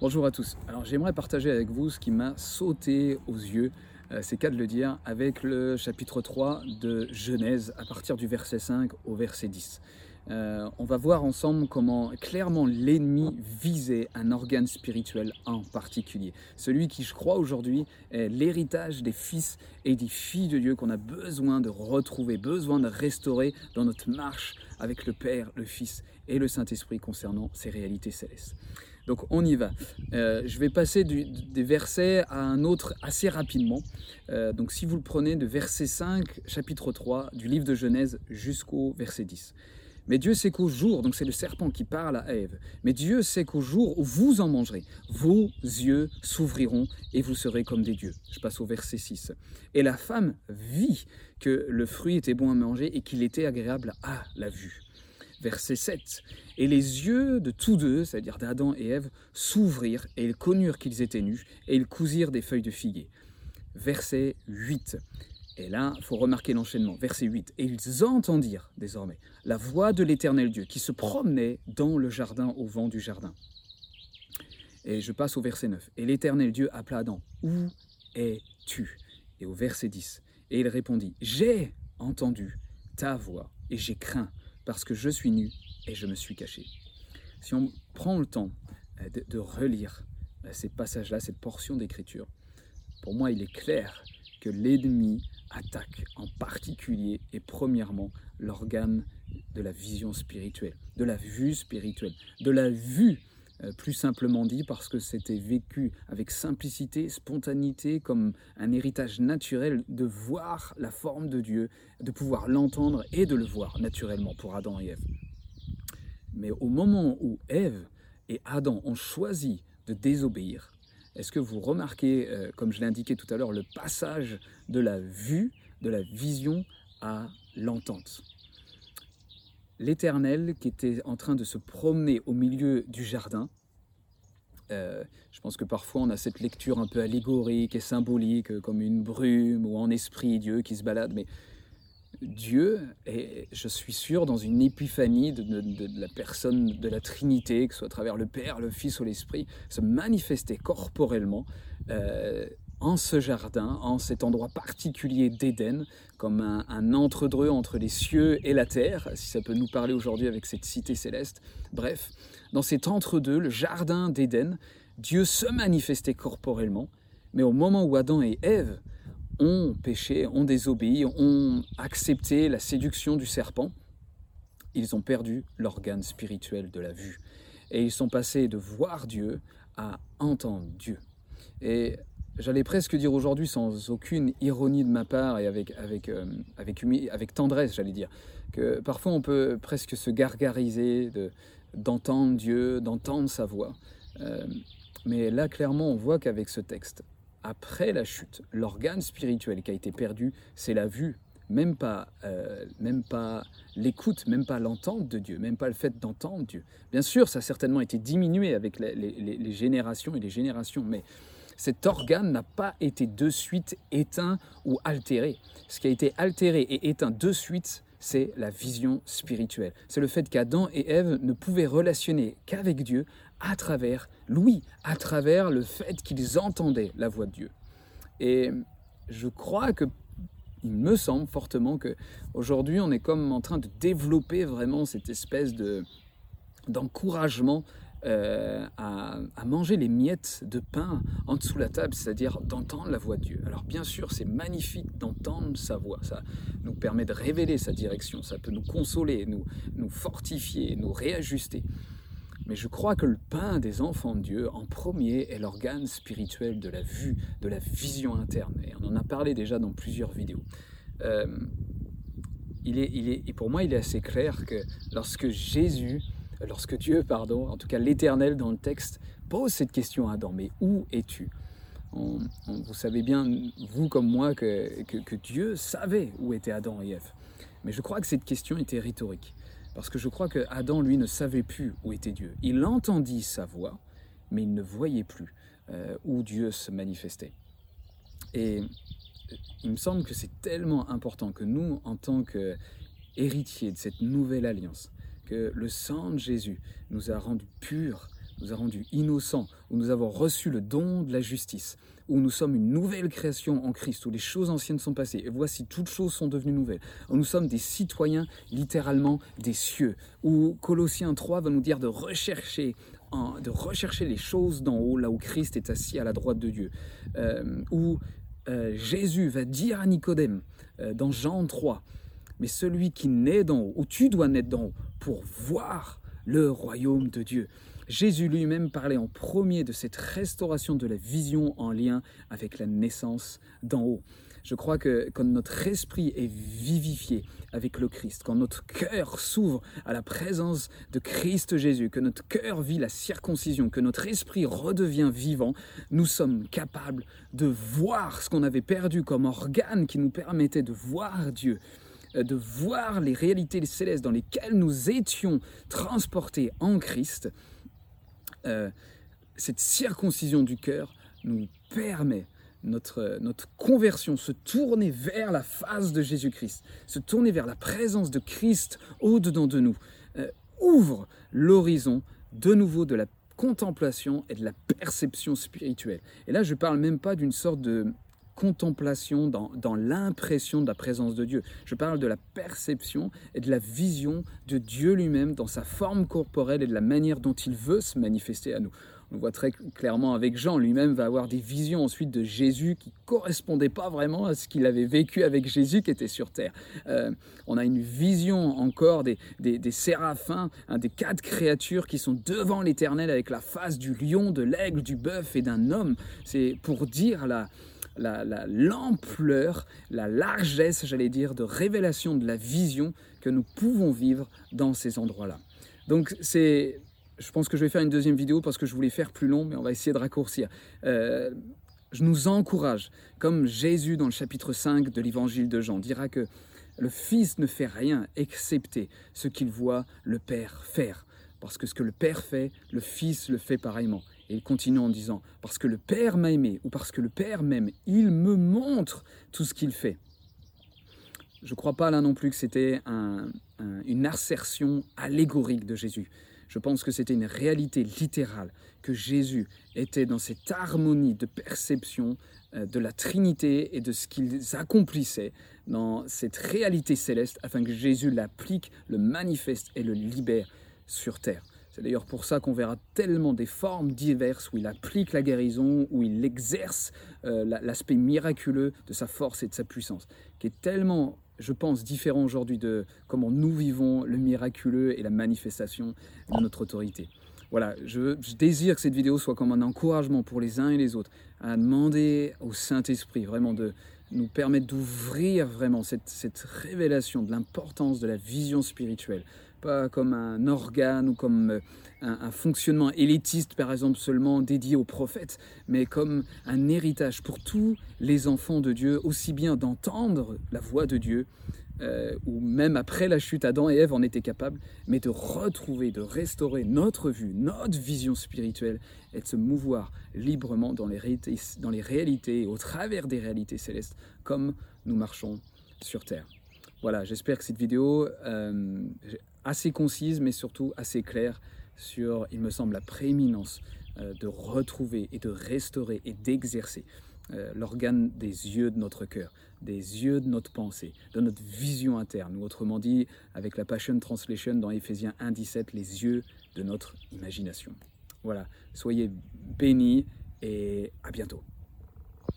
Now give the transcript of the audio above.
Bonjour à tous. Alors j'aimerais partager avec vous ce qui m'a sauté aux yeux, euh, c'est qu'à de le dire, avec le chapitre 3 de Genèse à partir du verset 5 au verset 10. Euh, on va voir ensemble comment clairement l'ennemi visait un organe spirituel en particulier. Celui qui, je crois aujourd'hui, est l'héritage des fils et des filles de Dieu qu'on a besoin de retrouver, besoin de restaurer dans notre marche avec le Père, le Fils et le Saint-Esprit concernant ces réalités célestes. Donc on y va. Euh, je vais passer des versets à un autre assez rapidement. Euh, donc si vous le prenez de verset 5, chapitre 3 du livre de Genèse jusqu'au verset 10. Mais Dieu sait qu'au jour, donc c'est le serpent qui parle à Ève, mais Dieu sait qu'au jour où vous en mangerez, vos yeux s'ouvriront et vous serez comme des dieux. Je passe au verset 6. Et la femme vit que le fruit était bon à manger et qu'il était agréable à la vue verset 7. Et les yeux de tous deux, c'est-à-dire d'Adam et Ève, s'ouvrirent et ils connurent qu'ils étaient nus et ils cousirent des feuilles de figuier. Verset 8. Et là, il faut remarquer l'enchaînement. Verset 8. Et ils entendirent désormais la voix de l'Éternel Dieu qui se promenait dans le jardin au vent du jardin. Et je passe au verset 9. Et l'Éternel Dieu appela Adam. Où es-tu? Et au verset 10. Et il répondit, J'ai entendu ta voix et j'ai craint parce que je suis nu et je me suis caché. Si on prend le temps euh, de, relire euh, ces passages-là, cette portion d'écriture, pour moi, il est clair que l'ennemi attaque en particulier et premièrement l'organe de la vision spirituelle, de la vue spirituelle, de la vue plus simplement dit parce que c'était vécu avec simplicité, spontanéité, comme un héritage naturel de voir la forme de Dieu, de pouvoir l'entendre et de le voir naturellement pour Adam et Ève. Mais au moment où Ève et Adam ont choisi de désobéir, est-ce que vous remarquez, euh, comme je l'ai indiqué tout à l'heure, le passage de la vue, de la vision à l'entente? l'Éternel qui était en train de se promener au milieu du jardin. Euh, je pense que parfois on a cette lecture un peu allégorique et symbolique, euh, comme une brume ou en esprit Dieu qui se balade, mais Dieu est, je suis sûr, dans une épiphanie de, la personne de la Trinité, que ce soit à travers le Père, le Fils ou l'Esprit, se manifester corporellement. Euh, en ce jardin, en cet endroit particulier d'Éden, comme un, entre-deux entre les cieux et la terre, si ça peut nous parler aujourd'hui avec cette cité céleste. Bref, dans cet entre-deux, le jardin d'Éden, Dieu se manifestait corporellement, mais au moment où Adam et Ève ont péché, ont désobéi, ont accepté la séduction du serpent, ils ont perdu l'organe spirituel de la vue. Et ils sont passés de voir Dieu à entendre Dieu. Et j'allais presque dire aujourd'hui, sans aucune ironie de ma part et avec, avec, euh, avec, tendresse, j'allais dire, que parfois on peut presque se gargariser d'entendre Dieu, d'entendre sa voix. Euh, mais là, clairement, on voit qu'avec ce texte, après la chute, l'organe spirituel qui a été perdu, c'est la vue, même pas, euh, même pas l'écoute, même pas l'entente de Dieu, même pas le fait d'entendre Dieu. Bien sûr, ça a certainement été diminué avec les, les générations et les générations, mais cet organe n'a pas été de suite éteint ou altéré. Ce qui a été altéré et éteint de suite, c'est la vision spirituelle. C'est le fait qu'Adam et Ève ne pouvaient relationner qu'avec Dieu à travers l'ouïe, à travers le fait qu'ils entendaient la voix de Dieu. Et je crois que il me semble fortement que aujourd'hui on est comme en train de développer vraiment cette espèce de d'encouragement euh, à, manger les miettes de pain en dessous de la table, c'est-à-dire d'entendre la voix de Dieu. Alors bien sûr, c'est magnifique d'entendre sa voix, ça nous permet de révéler sa direction, ça peut nous consoler, nous, nous fortifier, nous réajuster. Mais je crois que le pain des enfants de Dieu, en premier, est l'organe spirituel de la vue, de la vision interne. Et on en a parlé déjà dans plusieurs vidéos. Euh, il est, il est, et pour moi, il est assez clair que lorsque Jésus lorsque Dieu, pardon, en tout cas l'Éternel dans le texte, pose cette question à Adam, mais où es-tu? Vous savez bien, vous comme moi, que, Dieu savait où étaient Adam et Ève. Mais je crois que cette question était rhétorique, parce que je crois que Adam, lui, ne savait plus où était Dieu. Il entendit sa voix, mais il ne voyait plus euh, où Dieu se manifestait. Et il me semble que c'est tellement important que nous, en tant qu'héritiers de cette nouvelle alliance, que le sang de Jésus nous a rendus purs nous a rendus innocents, où nous avons reçu le don de la justice, où nous sommes une nouvelle création en Christ, où les choses anciennes sont passées, et voici toutes choses sont devenues nouvelles, où nous sommes des citoyens littéralement des cieux, où Colossiens 3 va nous dire de rechercher de rechercher les choses d'en haut, là où Christ est assis à la droite de Dieu, euh, où euh, Jésus va dire à Nicodème euh, dans Jean 3, mais celui qui naît d'en haut, ou tu dois naître d'en haut, pour voir le royaume de Dieu. Jésus lui-même parlait en premier de cette restauration de la vision en lien avec la naissance d'en haut. Je crois que quand notre esprit est vivifié avec le Christ, quand notre cœur s'ouvre à la présence de Christ Jésus, que notre cœur vit la circoncision, que notre esprit redevient vivant, nous sommes capables de voir ce qu'on avait perdu comme organe qui nous permettait de voir Dieu de voir les réalités célestes dans lesquelles nous étions transportés en Christ, euh, cette circoncision du cœur nous permet notre, notre conversion, se tourner vers la face de Jésus-Christ, se tourner vers la présence de Christ au-dedans de nous, euh, ouvre l'horizon de nouveau de la contemplation et de la perception spirituelle. Et là, je ne parle même pas d'une sorte de contemplation, dans, dans l'impression de la présence de Dieu. Je parle de la perception et de la vision de Dieu lui-même dans sa forme corporelle et de la manière dont il veut se manifester à nous. On voit très clairement avec Jean, lui-même va avoir des visions ensuite de Jésus qui correspondaient pas vraiment à ce qu'il avait vécu avec Jésus qui était sur terre. Euh, on a une vision encore des, des, séraphins, hein, des quatre créatures qui sont devant l'Éternel avec la face du lion, de l'aigle, du bœuf et d'un homme. C'est pour dire la, l'ampleur, la, la, largesse, j'allais dire, de révélation de la vision que nous pouvons vivre dans ces endroits-là. Donc c'est je pense que je vais faire une deuxième vidéo parce que je voulais faire plus long, mais on va essayer de raccourcir. Euh, je nous encourage, comme Jésus dans le chapitre 5 de l'évangile de Jean dira que le Fils ne fait rien excepté ce qu'il voit le Père faire. Parce que ce que le Père fait, le Fils le fait pareillement. Et il continue en disant, parce que le Père m'a aimé, ou parce que le Père m'aime, il me montre tout ce qu'il fait. Je ne crois pas là non plus que c'était une assertion allégorique de Jésus. Je pense que c'était une réalité littérale, que Jésus était dans cette harmonie de perception euh, de la Trinité et de ce qu'ils accomplissaient dans cette réalité céleste, afin que Jésus l'applique, le manifeste et le libère sur terre. C'est d'ailleurs pour ça qu'on verra tellement des formes diverses où il applique la guérison, où il exerce euh, l'aspect miraculeux de sa force et de sa puissance, qui est tellement je pense, différent aujourd'hui de comment nous vivons le miraculeux et la manifestation de notre autorité. Voilà, je, désire que cette vidéo soit comme un encouragement pour les uns et les autres à demander au Saint-Esprit vraiment de nous permettre d'ouvrir vraiment cette, cette révélation de l'importance de la vision spirituelle, pas comme un organe ou comme euh, un, fonctionnement élitiste, par exemple, seulement dédié aux prophètes, mais comme un héritage pour tous les enfants de Dieu, aussi bien d'entendre la voix de Dieu, euh, ou même après la chute, Adam et Ève en étaient capables, mais de retrouver, de restaurer notre vue, notre vision spirituelle, et de se mouvoir librement dans les dans les réalités au travers des réalités célestes, comme nous marchons sur Terre. Voilà, j'espère que cette vidéo euh, assez concise, mais surtout assez claire sur, il me semble, la prééminence euh, de retrouver et de restaurer et d'exercer euh, l'organe des yeux de notre cœur, des yeux de notre pensée, de notre vision interne, ou autrement dit, avec la Passion Translation dans Ephésiens 1.17, les yeux de notre imagination. Voilà, soyez bénis et à bientôt.